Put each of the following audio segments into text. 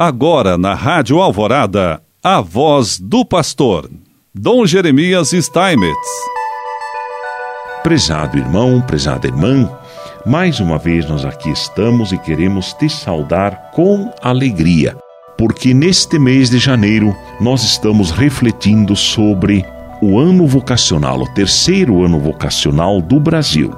Agora na Rádio Alvorada, a voz do pastor, Dom Jeremias Steinmetz. Prezado irmão, prezada irmã, mais uma vez nós aqui estamos e queremos te saudar com alegria, porque neste mês de janeiro nós estamos refletindo sobre o ano vocacional, o terceiro ano vocacional do Brasil,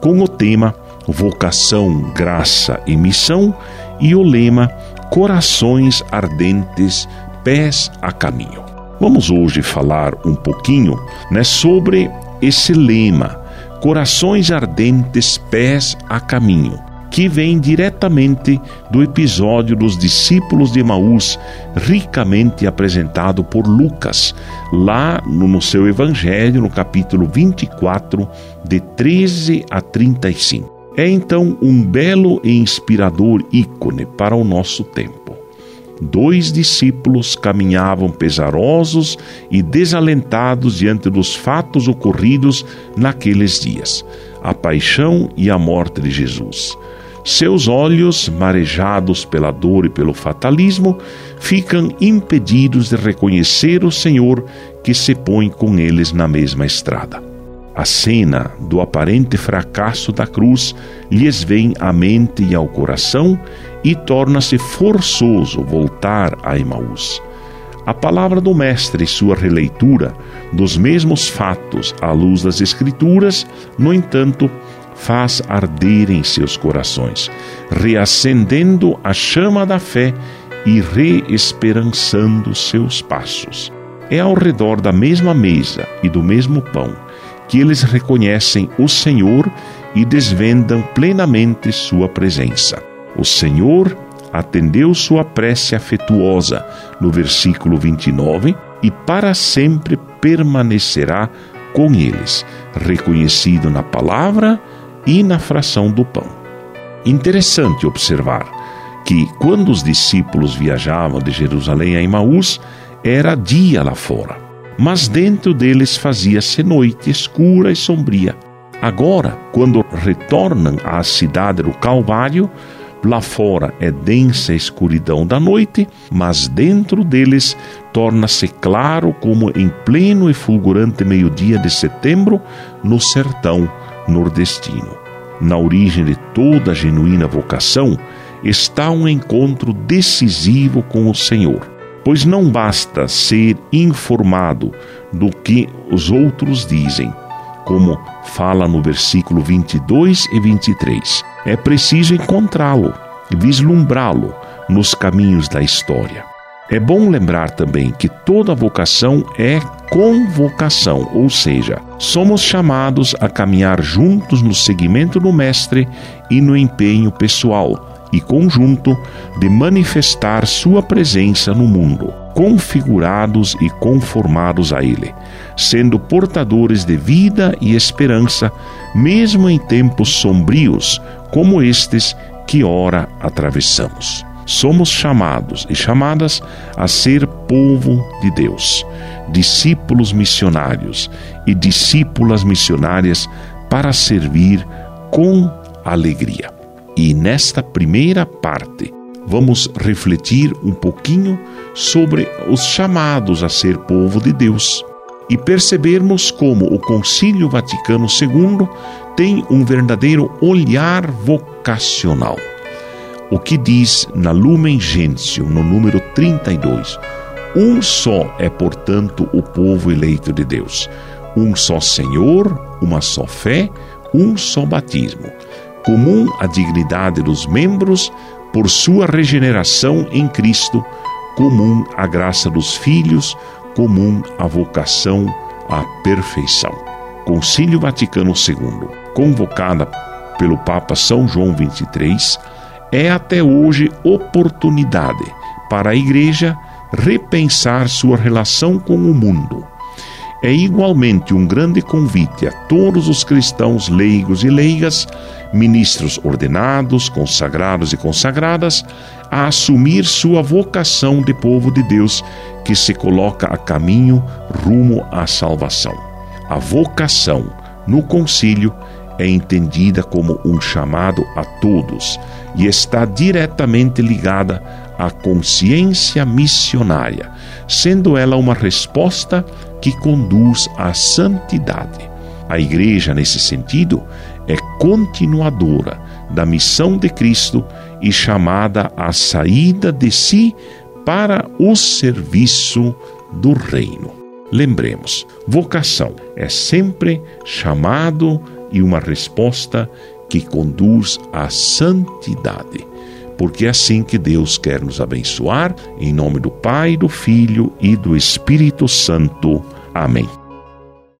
com o tema Vocação, Graça e Missão e o lema corações ardentes, pés a caminho. Vamos hoje falar um pouquinho né, sobre esse lema, corações ardentes, pés a caminho, que vem diretamente do episódio dos discípulos de Emaús, ricamente apresentado por Lucas, lá no seu Evangelho, no capítulo 24, de 13 a 35. É então um belo e inspirador ícone para o nosso tempo. Dois discípulos caminhavam pesarosos e desalentados diante dos fatos ocorridos naqueles dias, a paixão e a morte de Jesus. Seus olhos, marejados pela dor e pelo fatalismo, ficam impedidos de reconhecer o Senhor que se põe com eles na mesma estrada. A cena do aparente fracasso da cruz lhes vem à mente e ao coração e torna-se forçoso voltar a Emaús. A palavra do Mestre e sua releitura dos mesmos fatos à luz das Escrituras, no entanto, faz arder em seus corações, reacendendo a chama da fé e reesperançando seus passos. É ao redor da mesma mesa e do mesmo pão que eles reconhecem o Senhor e desvendam plenamente sua presença. O Senhor atendeu sua prece afetuosa no versículo 29 e para sempre permanecerá com eles, reconhecido na palavra e na fração do pão. Interessante observar que quando os discípulos viajavam de Jerusalém a Emaús, era dia lá fora mas dentro deles fazia-se noite escura e sombria. Agora, quando retornam à cidade do Calvário, lá fora é densa a escuridão da noite, mas dentro deles torna-se claro como em pleno e fulgurante meio-dia de setembro no sertão nordestino. Na origem de toda genuína vocação está um encontro decisivo com o Senhor pois não basta ser informado do que os outros dizem, como fala no versículo 22 e 23. É preciso encontrá-lo, vislumbrá-lo nos caminhos da história. É bom lembrar também que toda vocação é convocação, ou seja, somos chamados a caminhar juntos no seguimento do Mestre e no empenho pessoal e conjunto de manifestar Sua presença no mundo, configurados e conformados a Ele, sendo portadores de vida e esperança, mesmo em tempos sombrios como estes que ora atravessamos. Somos chamados e chamadas a ser povo de Deus, discípulos missionários e discípulas missionárias para servir com alegria. E nesta primeira parte, vamos refletir um pouquinho sobre os chamados a ser povo de Deus e percebermos como o Concílio Vaticano II tem um verdadeiro olhar vocacional. O que diz na Lumen Gentium, no número 32, um só é, portanto, o povo eleito de Deus, um só Senhor, uma só fé, um só batismo comum à dignidade dos membros por sua regeneração em Cristo, comum à graça dos filhos, comum à vocação à perfeição. Concílio Vaticano II, convocada pelo Papa São João XXIII, é até hoje oportunidade para a Igreja repensar sua relação com o mundo é igualmente um grande convite a todos os cristãos leigos e leigas, ministros ordenados, consagrados e consagradas, a assumir sua vocação de povo de Deus que se coloca a caminho rumo à salvação. A vocação no concílio é entendida como um chamado a todos e está diretamente ligada a consciência missionária, sendo ela uma resposta que conduz à santidade. A Igreja, nesse sentido, é continuadora da missão de Cristo e chamada à saída de si para o serviço do Reino. Lembremos, vocação é sempre chamado e uma resposta que conduz à santidade. Porque é assim que Deus quer nos abençoar, em nome do Pai, do Filho e do Espírito Santo. Amém.